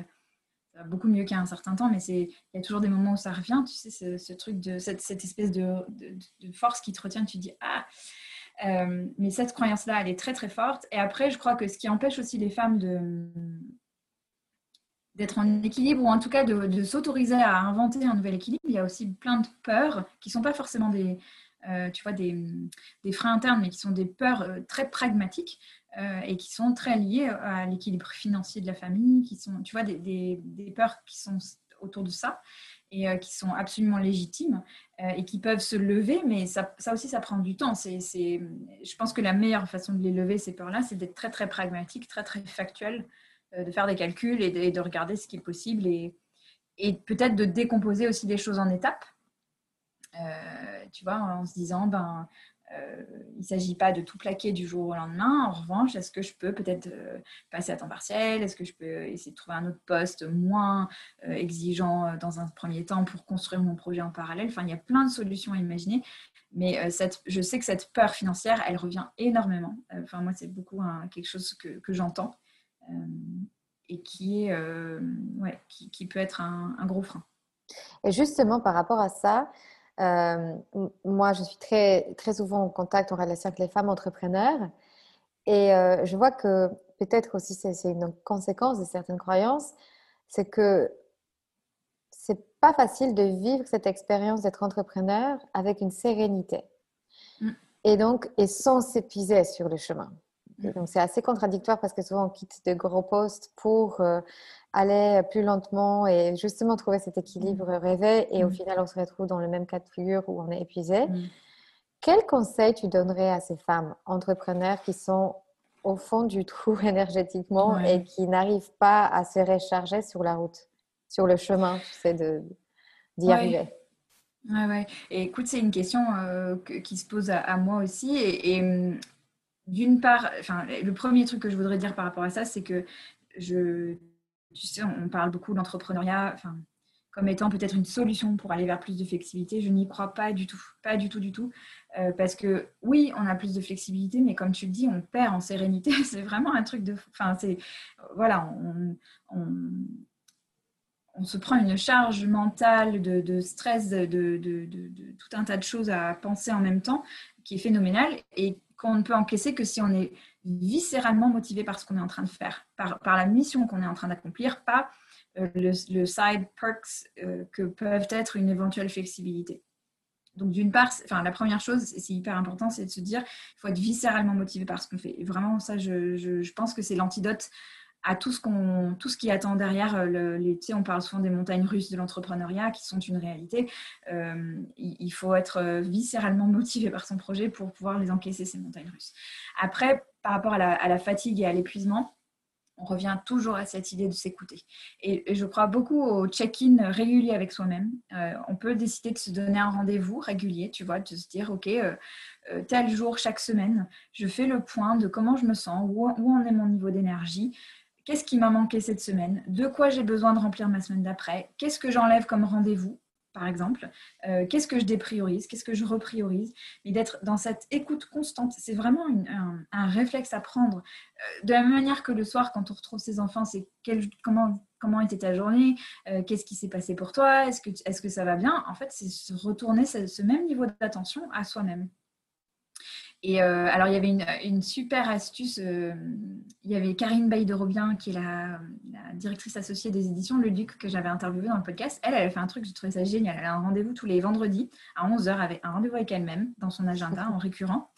beaucoup mieux qu'à un certain temps, mais il y a toujours des moments où ça revient, tu sais, ce, truc de cette, espèce de, de, force qui te retient, tu dis, ah, euh, mais cette croyance-là, elle est très très forte. Et après, je crois que ce qui empêche aussi les femmes de d'être en équilibre ou en tout cas de, s'autoriser à inventer un nouvel équilibre, il y a aussi plein de peurs qui ne sont pas forcément des, euh, tu vois, des, des, freins internes, mais qui sont des peurs euh, très pragmatiques et qui sont très liées à l'équilibre financier de la famille, qui sont, tu vois, des, des peurs qui sont autour de ça et euh, qui sont absolument légitimes euh, et qui peuvent se lever, mais ça, aussi, ça prend du temps. C'est, je pense que la meilleure façon de les lever, ces peurs-là, c'est d'être très, très pragmatique, très, très factuel, euh, de faire des calculs et de, regarder ce qui est possible et, et peut-être de décomposer aussi des choses en étapes. tu vois, en se disant, ben, euh, il ne s'agit pas de tout plaquer du jour au lendemain. En revanche, est-ce que je peux peut-être euh, passer à temps partiel? Est-ce que je peux essayer de trouver un autre poste moins euh, exigeant dans un premier temps pour construire mon projet en parallèle? Enfin, il y a plein de solutions à imaginer. Mais je sais que cette peur financière, elle revient énormément. Enfin, moi, c'est beaucoup quelque chose que, j'entends et qui, est, ouais, qui, peut être un gros frein. Et justement, par rapport à ça, euh, moi, je suis très, très souvent en contact, en relation avec les femmes entrepreneurs. Et euh, je vois que peut-être aussi c'est une conséquence de certaines croyances, c'est que c'est pas facile de vivre cette expérience d'être entrepreneur avec une sérénité. Mm. Et donc, et sans s'épuiser sur le chemin. Mm. Donc, c'est assez contradictoire parce que souvent on quitte de gros postes pour euh, aller plus lentement et justement trouver cet équilibre mmh. rêvé. Et au mmh. final, on se retrouve dans le même cas de figure où on est épuisé. Quel conseil tu donnerais à ces femmes entrepreneurs qui sont au fond du trou [LAUGHS] énergétiquement et qui n'arrivent pas à se recharger sur la route, sur le chemin, tu sais, d'y arriver? Ouais, ouais. Et écoute, c'est une question euh, qui se pose à, moi aussi. Et, d'une part, enfin, le premier truc que je voudrais dire par rapport à ça, c'est que je tu sais, on parle beaucoup d'entrepreneuriat enfin, comme étant peut-être une solution pour aller vers plus de flexibilité. Je n'y crois pas du tout, pas du tout, du tout. Euh, parce que oui, on a plus de flexibilité, mais comme tu le dis, on perd en sérénité. [LAUGHS] c'est vraiment un truc de... Enfin, c'est... Voilà, on, on, se prend une charge mentale de, stress, de, de, tout un tas de choses à penser en même temps qui est phénoménale et qu'on ne peut encaisser que si on est viscéralement motivé par ce qu'on est en train de faire, par, la mission qu'on est en train d'accomplir, pas euh, le, side perks euh, que peuvent être une éventuelle flexibilité. Donc d'une part, enfin, la première chose, c'est hyper important, c'est de se dire, il faut être viscéralement motivé par ce qu'on fait. Et vraiment, ça, je pense que c'est l'antidote à tout ce, qu'on, tout ce qui attend derrière. Euh, le, les, on parle souvent des montagnes russes de l'entrepreneuriat qui sont une réalité. Euh, il, faut être euh, viscéralement motivé par son projet pour pouvoir les encaisser, ces montagnes russes. Après, par rapport à la, fatigue et à l'épuisement, on revient toujours à cette idée de s'écouter. Et, je crois beaucoup au check-in régulier avec soi-même. on peut décider de se donner un rendez-vous régulier, tu vois, de se dire, OK, tel jour, chaque semaine, je fais le point de comment je me sens, où en est mon niveau d'énergie, Qu'est-ce qui m'a manqué cette semaine? De quoi j'ai besoin de remplir ma semaine d'après? Qu'est-ce que j'enlève comme rendez-vous par exemple, euh, qu'est-ce que je dépriorise, qu'est-ce que je repriorise, mais d'être dans cette écoute constante, c'est vraiment un, réflexe à prendre. Euh, de la même manière que le soir, quand on retrouve ses enfants, c'est comment, comment était ta journée, euh, qu'est-ce qui s'est passé pour toi, est-ce que, ça va bien? En fait, c'est se retourner ce même niveau d'attention à soi-même. Et euh, alors, il y avait une, super astuce. euh, il y avait Karine Bailly de qui est la, directrice associée des éditions Le Duc, que j'avais interviewée dans le podcast. Elle, elle a fait un truc, j'ai trouvé ça génial. Elle a un rendez-vous tous les vendredis à 11h, avec un rendez-vous avec elle-même dans son agenda en récurrent.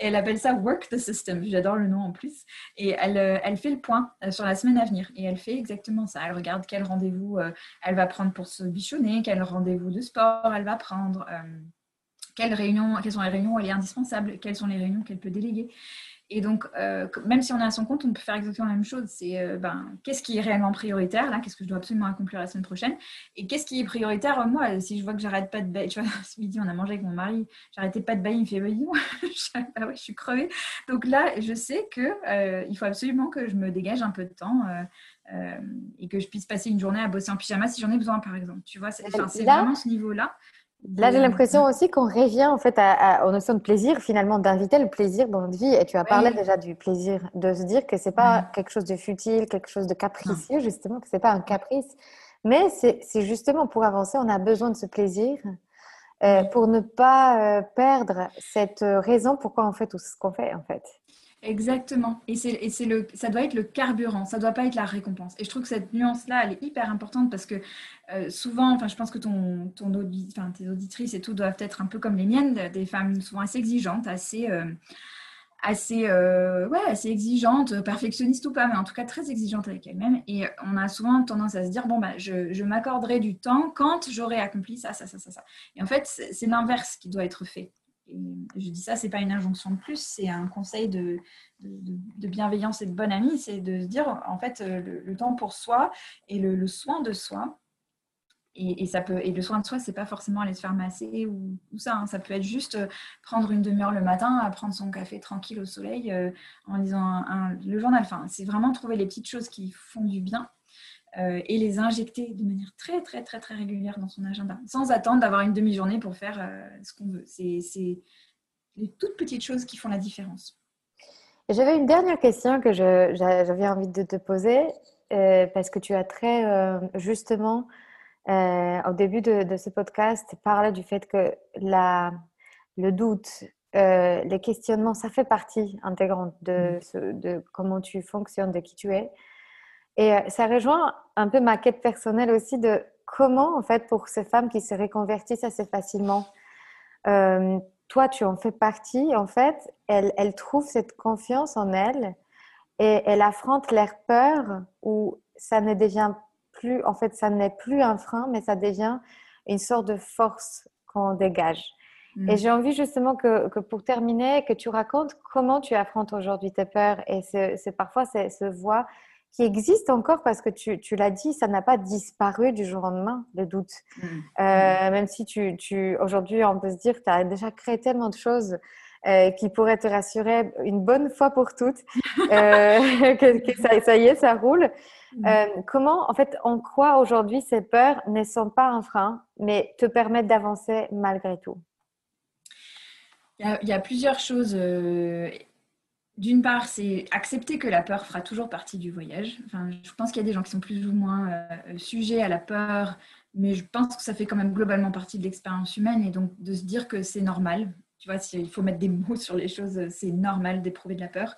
Et elle appelle ça Work the System. J'adore le nom en plus. Et elle, euh, fait le point sur la semaine à venir. Et elle fait exactement ça. Elle regarde quel rendez-vous elle va prendre pour se bichonner, quel rendez-vous de sport elle va prendre. Quelles, réunions, quelles sont les réunions où elle est indispensable, quelles sont les réunions qu'elle peut déléguer. Et donc, euh, même si on est à son compte, on peut faire exactement la même chose. C'est euh, ben, qu'est-ce qui est réellement prioritaire, là, qu'est-ce que je dois absolument accomplir la semaine prochaine, et qu'est-ce qui est prioritaire, moi, si je vois que j'arrête pas de bailler, tu vois, [LAUGHS] ce midi, on a mangé avec mon mari, j'arrêtais pas de bailler, il me fait, bah, dis-moi, [LAUGHS] ah ouais, je suis crevée. Donc là, je sais que euh, il faut absolument que je me dégage un peu de temps. euh, et que je puisse passer une journée à bosser en pyjama si j'en ai besoin, par exemple. Tu vois, c'est vraiment ce niveau-là. Là, j'ai l'impression aussi qu'on revient en fait à, à- aux notions de plaisir, finalement, d'inviter le plaisir dans notre vie. Et tu as parlé Oui. déjà du plaisir, de se dire que c'est pas Oui. quelque chose de futile, quelque chose de capricieux, justement, que c'est pas un caprice. Mais c'est c'est justement pour avancer, on a besoin de ce plaisir euh, Oui. pour ne pas euh, perdre cette euh, raison pourquoi on fait tout ce qu'on fait, en fait. Exactement. Et, et le, ça doit être le carburant, ça doit pas être la récompense. Et je trouve que cette nuance-là, elle est hyper importante parce que euh, souvent, enfin, je pense que ton, ton audi- enfin, tes auditrices et tout doivent être un peu comme les miennes, des femmes souvent assez exigeantes, assez, euh, assez, euh, ouais, assez exigeantes, perfectionnistes ou pas, mais en tout cas très exigeantes avec elles-mêmes. Et on a souvent tendance à se dire, bon, bah, je, je m'accorderai du temps quand j'aurai accompli ça, ça, ça, ça, ça. Et en fait, c'est l'inverse qui doit être fait. Je dis ça, c'est pas une injonction de plus, c'est un conseil de, bienveillance et de bonne amie, c'est de se dire en fait euh, le, temps pour soi et le, soin de soi. Et, ça peut, et le soin de soi, c'est pas forcément aller se faire masser ou, ça. hein. Ça peut être juste euh, prendre une demi-heure le matin, à prendre son café tranquille au soleil euh, en lisant un- un- le journal. Enfin, c'est vraiment trouver les petites choses qui font du bien euh, et les injecter de manière très, très, très, très régulière dans son agenda, sans attendre d'avoir une demi-journée pour faire euh, ce qu'on veut. C'est les toutes petites choses qui font la différence. J'avais une dernière question que j'avais envie de te poser, euh, parce que tu as très justement, au début de, de ce podcast, parlé du fait que la, le doute, euh, les questionnements, ça fait partie intégrante de, ce- de comment tu fonctionnes, de qui tu es. Et euh, ça rejoint un peu ma quête personnelle aussi de comment, en fait, pour ces femmes qui se reconvertissent assez facilement, euh, toi, tu en fais partie, en fait, elles, elles trouvent cette confiance en elles et elles affrontent leur peur où ça ne devient plus, en fait, ça n'est plus un frein, mais ça devient une sorte de force qu'on dégage. Mm. Et j'ai envie justement que, que pour terminer, que tu racontes comment tu affrontes aujourd'hui tes peurs et c'est parfois c'est ce voix qui existe encore parce que tu, tu l'as dit, ça n'a pas disparu du jour au lendemain, le doute. Mm. Euh, même si tu, tu aujourd'hui, on peut se dire que tu as déjà créé tellement de choses euh, qui pourraient te rassurer une bonne fois pour toutes, [LAUGHS] euh, [LAUGHS] que, que ça, ça y est, ça roule. Mm. Comment, en fait, en quoi aujourd'hui ces peurs ne sont pas un frein, mais te permettent d'avancer malgré tout? Il y a, il y a plusieurs choses. D'une part, c'est accepter que la peur fera toujours partie du voyage. Enfin, je pense qu'il y a des gens qui sont plus ou moins euh, sujets à la peur, mais je pense que ça fait quand même globalement partie de l'expérience humaine et donc de se dire que c'est normal. Tu vois, s'il faut mettre des [LAUGHS] mots sur les choses, c'est normal d'éprouver de la peur.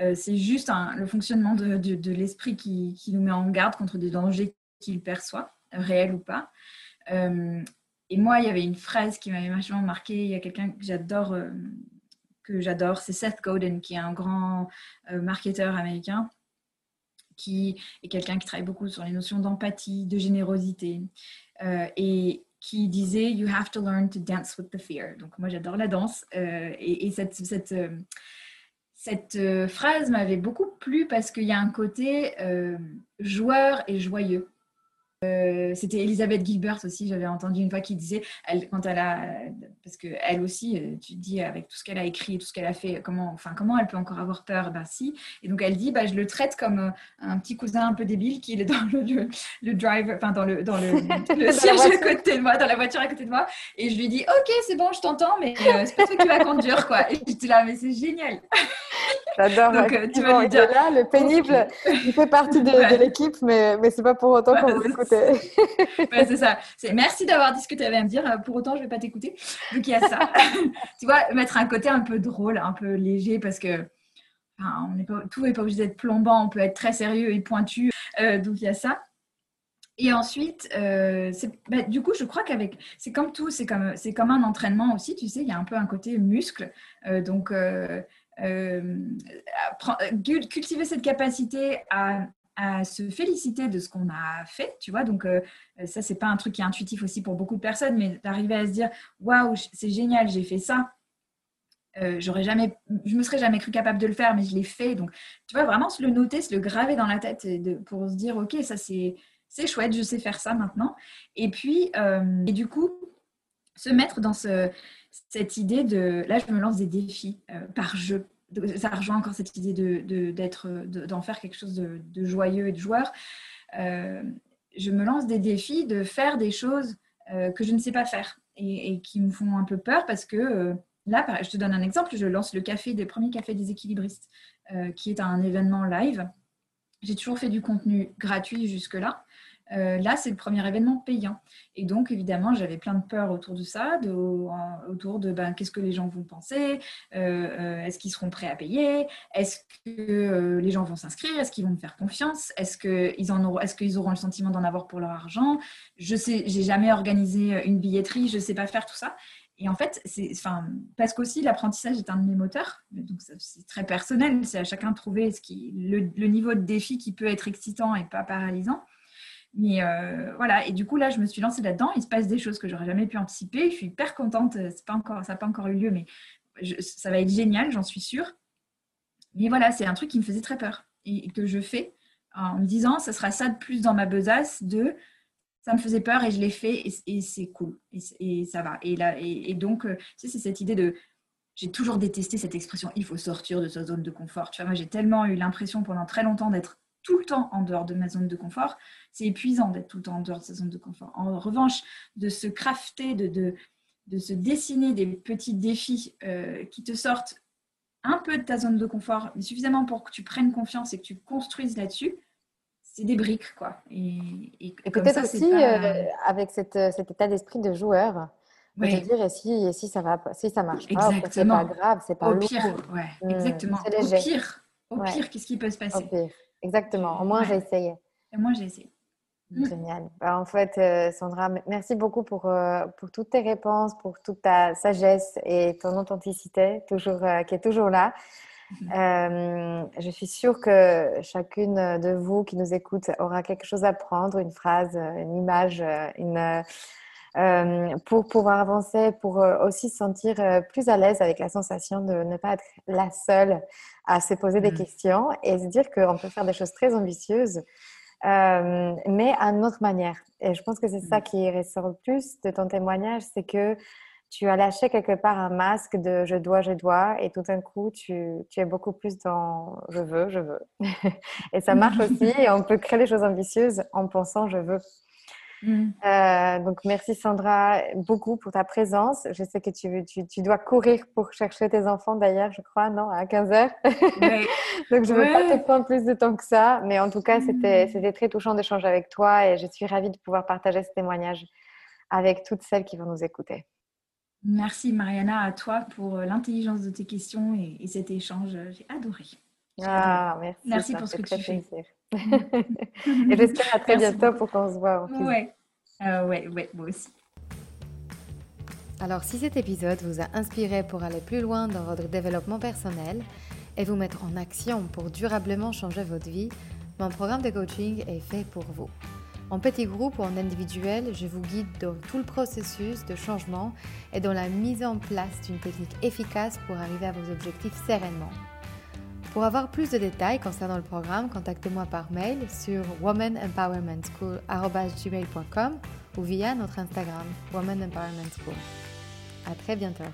Euh, c'est juste le fonctionnement de, l'esprit qui, nous met en garde contre des dangers qu'il perçoit, réels ou pas. Euh, et moi, il y avait une phrase qui m'avait vachement marqué. Il y a quelqu'un que j'adore, que j'adore, c'est Seth Godin, qui est un grand euh, marketeur américain, qui est quelqu'un qui travaille beaucoup sur les notions d'empathie, de générosité, euh, et qui disait You have to learn to dance with the fear. Donc moi, j'adore la danse, euh, et, et cette, cette, cette phrase m'avait beaucoup plu parce qu'il y a un côté joueur et joyeux. C'était Elisabeth Gilbert aussi, j'avais entendu une fois qui disait, elle, quand elle a, parce que elle aussi, euh, tu te dis avec tout ce qu'elle a écrit, tout ce qu'elle a fait, comment, enfin comment elle peut encore avoir peur? Ben si. Et donc elle dit, bah, je le traite comme euh, un petit cousin un peu débile qui est dans le, le, le drive, enfin dans le dans le, [LAUGHS] siège à côté de moi, dans la voiture à côté de moi. Et je lui dis, ok, c'est bon, je t'entends, mais euh, c'est pas toi qui vas conduire quoi. Et j'étais là, mais c'est génial. J'adore. Donc, euh, tu vas lui dire, là, le pénible, il fait partie de, Ouais. de l'équipe, mais, mais c'est pas pour autant qu'on Ouais, va c'est ça. C'est merci d'avoir dit ce que tu avais à me dire. Pour autant, je ne vais pas t'écouter. Donc il y a ça. [LAUGHS] tu vois, mettre un côté un peu drôle, un peu léger, parce que on pas, tout n'est pas obligé d'être plombant. On peut être très sérieux et pointu. Euh, donc il y a ça. Et ensuite, euh, bah, du coup, je crois qu'avec, c'est comme tout, c'est comme, c'est comme un entraînement aussi, tu sais, il y a un peu un côté muscle. Euh, donc, cultiver cette capacité à, à, se féliciter de ce qu'on a fait, tu vois. Donc, ça, c'est pas un truc qui est intuitif aussi pour beaucoup de personnes, mais d'arriver à se dire, waouh, c'est génial, j'ai fait ça. j'aurais jamais, je me serais jamais cru capable de le faire, mais je l'ai fait. Donc, tu vois, vraiment se le noter, se le graver dans la tête pour se dire, ok, ça c'est c'est chouette, je sais faire ça maintenant. Et puis, euh, et du coup, se mettre dans ce, cette idée de, là, je me lance des défis euh, par jeu. Ça rejoint encore cette idée d'en faire quelque chose de, joyeux et de joueur. Euh, je me lance des défis de faire des choses que je ne sais pas faire et, qui me font un peu peur parce que là, je te donne un exemple, je lance le café des premiers cafés des équilibristes, qui est un événement live. J'ai toujours fait du contenu gratuit jusque-là. Euh, là, c'est le premier événement payant. Et donc, évidemment, j'avais plein de peurs autour de ça, autour de ben, qu'est-ce que les gens vont penser, euh, euh, est-ce qu'ils seront prêts à payer, est-ce que les gens vont s'inscrire, est-ce qu'ils vont me faire confiance, est-ce qu'ils auront, auront le sentiment d'en avoir pour leur argent. Je sais, j'ai jamais organisé une billetterie, je ne sais pas faire tout ça. Et en fait, enfin, parce qu'aussi l'apprentissage est un de mes moteurs, donc c'est très personnel, c'est à chacun de trouver ce qui, le niveau de défi qui peut être excitant et pas paralysant. Mais euh, voilà, et du coup, là, je me suis lancée là-dedans. Il se passe des choses que j'aurais jamais pu anticiper. Je suis hyper contente. Pas encore, ça n'a pas encore eu lieu, mais ça va être génial, j'en suis sûre. Mais voilà, c'est un truc qui me faisait très peur et, que je fais en me disant, ça sera ça de plus dans ma besace de ça me faisait peur et je l'ai fait et, c'est cool et, ça va. Et, là, et, donc, euh, tu sais, c'est cette idée de. J'ai toujours détesté cette expression il faut sortir de sa zone de confort. Tu vois, moi, j'ai tellement eu l'impression pendant très longtemps d'être tout le temps en dehors de ma zone de confort. C'est épuisant d'être tout le temps en dehors de sa zone de confort. En revanche, de se crafter, de, de, de se dessiner des petits défis euh, qui te sortent un peu de ta zone de confort, mais suffisamment pour que tu prennes confiance et que tu construises là-dessus, c'est des briques, quoi. Et, peut-être aussi euh, avec cette, cet état d'esprit de joueur. Oui. De dire et si, et si ça va si ça marche pas c'est pas grave c'est pas au pire ouais, hmm, exactement au pire au pire qu'est-ce qui peut se passer? Exactement. Au moins, j'ai essayé. Au moins, j'ai essayé. Génial. Bah, en fait, euh, Sandra, merci beaucoup pour, euh, pour toutes tes réponses, pour toute ta sagesse et ton authenticité toujours, euh, qui est toujours là. Mhm. je suis sûre que chacune de vous qui nous écoute aura quelque chose à prendre, une phrase, une image, une, pour pouvoir avancer, pour aussi se sentir plus à l'aise avec la sensation de ne pas être la seule à se poser des mmh. questions et se dire qu'on peut faire des choses très ambitieuses, euh, mais à notre manière. Et je pense que c'est ça mmh. qui ressort le plus de ton témoignage, c'est que tu as lâché quelque part un masque de je dois, je dois, et tout d'un coup, tu, tu es beaucoup plus dans je veux, je veux. [LAUGHS] et ça marche [LAUGHS] aussi, et on peut créer des choses ambitieuses en pensant je veux. Mm. Euh, donc, merci Sandra beaucoup pour ta présence. Je sais que tu, tu, tu dois courir pour chercher tes enfants d'ailleurs, je crois, non, à 15 heures. [LAUGHS] donc, je ne veux pas te prendre plus de temps que ça. Mais en tout cas, c'était mm. très touchant d'échanger avec toi et je suis ravie de pouvoir partager ce témoignage avec toutes celles qui vont nous écouter. Merci Mariana à toi pour euh, l'intelligence de tes questions et, cet échange. J'ai adoré. Ah, merci. Merci pour ce que tu fais. [LAUGHS] et [LAUGHS] j'espère à très bientôt pour qu'on se voit. Oui, ouais. Euh, ouais, ouais, moi aussi. Alors, si cet épisode vous a inspiré pour aller plus loin dans votre développement personnel et vous mettre en action pour durablement changer votre vie, mon programme de coaching est fait pour vous. En petit groupe ou en individuel, je vous guide dans tout le processus de changement et dans la mise en place d'une technique efficace pour arriver à vos objectifs sereinement. Pour avoir plus de détails concernant le programme, contactez-moi par mail sur womanempowermentschool.com ou via notre Instagram Woman Empowerment School. À très bientôt.